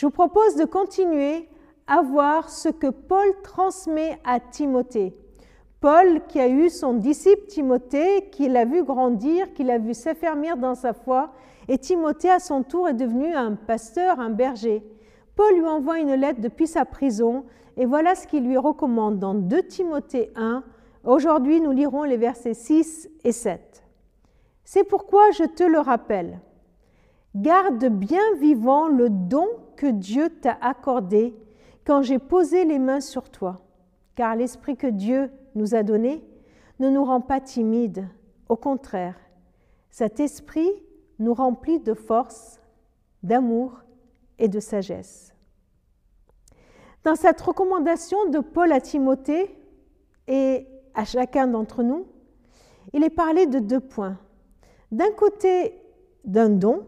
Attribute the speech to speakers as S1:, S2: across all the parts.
S1: je vous propose de continuer à voir ce que Paul transmet à Timothée. Paul qui a eu son disciple Timothée, qui l'a vu grandir, qui l'a vu s'affermir dans sa foi, et Timothée à son tour est devenu un pasteur, un berger. Paul lui envoie une lettre depuis sa prison, et voilà ce qu'il lui recommande dans 2 Timothée 1. Aujourd'hui, nous lirons les versets 6 et 7. C'est pourquoi je te le rappelle. Garde bien vivant le don que Dieu t'a accordé quand j'ai posé les mains sur toi, car l'Esprit que Dieu nous a donné ne nous rend pas timides, au contraire, cet Esprit nous remplit de force, d'amour et de sagesse. Dans cette recommandation de Paul à Timothée et à chacun d'entre nous, il est parlé de deux points. D'un côté, d'un don,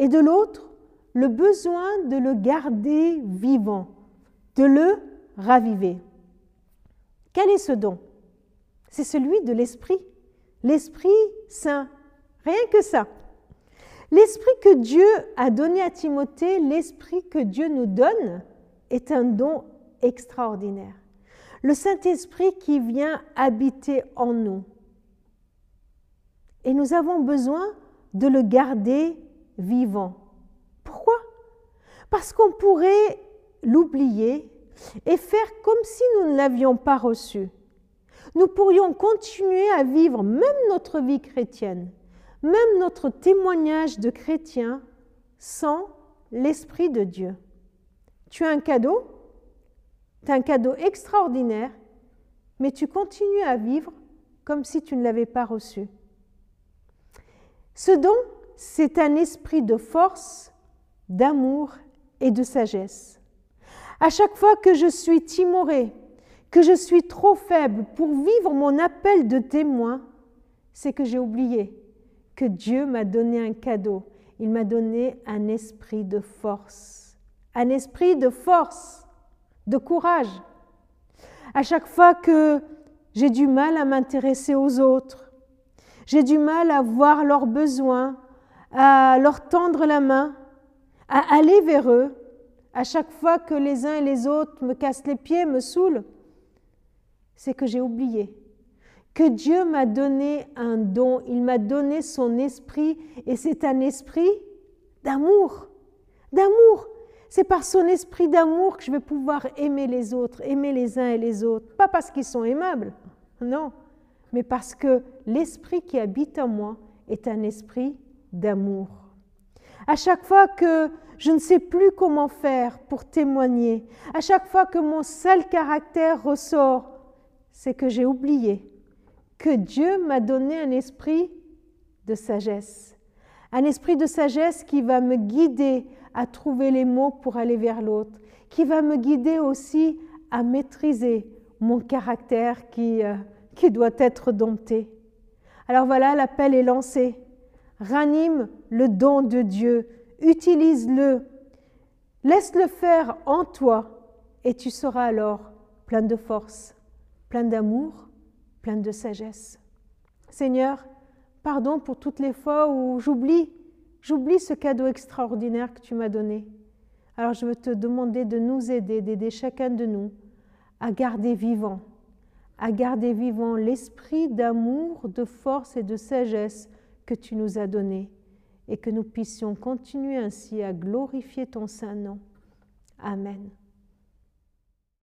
S1: et de l'autre, le besoin de le garder vivant, de le raviver. Quel est ce don? C'est celui de l'Esprit, l'Esprit Saint, rien que ça. L'Esprit que Dieu a donné à Timothée, l'Esprit que Dieu nous donne, est un don extraordinaire. Le Saint-Esprit qui vient habiter en nous. Et nous avons besoin de le garder vivant. Pourquoi? Parce qu'on pourrait l'oublier et faire comme si nous ne l'avions pas reçu. Nous pourrions continuer à vivre même notre vie chrétienne, même notre témoignage de chrétien sans l'Esprit de Dieu. Tu as un cadeau, tu as un cadeau extraordinaire, mais tu continues à vivre comme si tu ne l'avais pas reçu. Ce don, c'est un esprit de force, d'amour et de sagesse. À chaque fois que je suis timoré, que je suis trop faible pour vivre mon appel de témoin, c'est que j'ai oublié que Dieu m'a donné un cadeau. Il m'a donné un esprit de force. Un esprit de force, de courage. À chaque fois que j'ai du mal à m'intéresser aux autres, j'ai du mal à voir leurs besoins, à leur tendre la main, à aller vers eux, à chaque fois que les uns et les autres me cassent les pieds, me saoulent, c'est que j'ai oublié que Dieu m'a donné un don, il m'a donné son esprit, et c'est un esprit d'amour, d'amour. C'est par son esprit d'amour que je vais pouvoir aimer les autres, aimer les uns et les autres. Pas parce qu'ils sont aimables, non, mais parce que l'esprit qui habite en moi est un esprit d'amour. À chaque fois que je ne sais plus comment faire pour témoigner. À chaque fois que mon seul caractère ressort, c'est que j'ai oublié que Dieu m'a donné un esprit de sagesse. Un esprit de sagesse qui va me guider à trouver les mots pour aller vers l'autre, qui va me guider aussi à maîtriser mon caractère qui, euh, qui doit être dompté. Alors voilà, l'appel est lancé. Ranime le don de Dieu utilise-le, laisse-le faire en toi et tu seras alors plein de force, plein d'amour, plein de sagesse. Seigneur, pardon pour toutes les fois où j'oublie, j'oublie ce cadeau extraordinaire que tu m'as donné. Alors je veux te demander de nous aider, d'aider chacun de nous à garder vivant, à garder vivant l'esprit d'amour, de force et de sagesse que tu nous as donné et que nous puissions continuer ainsi à glorifier ton saint nom. Amen.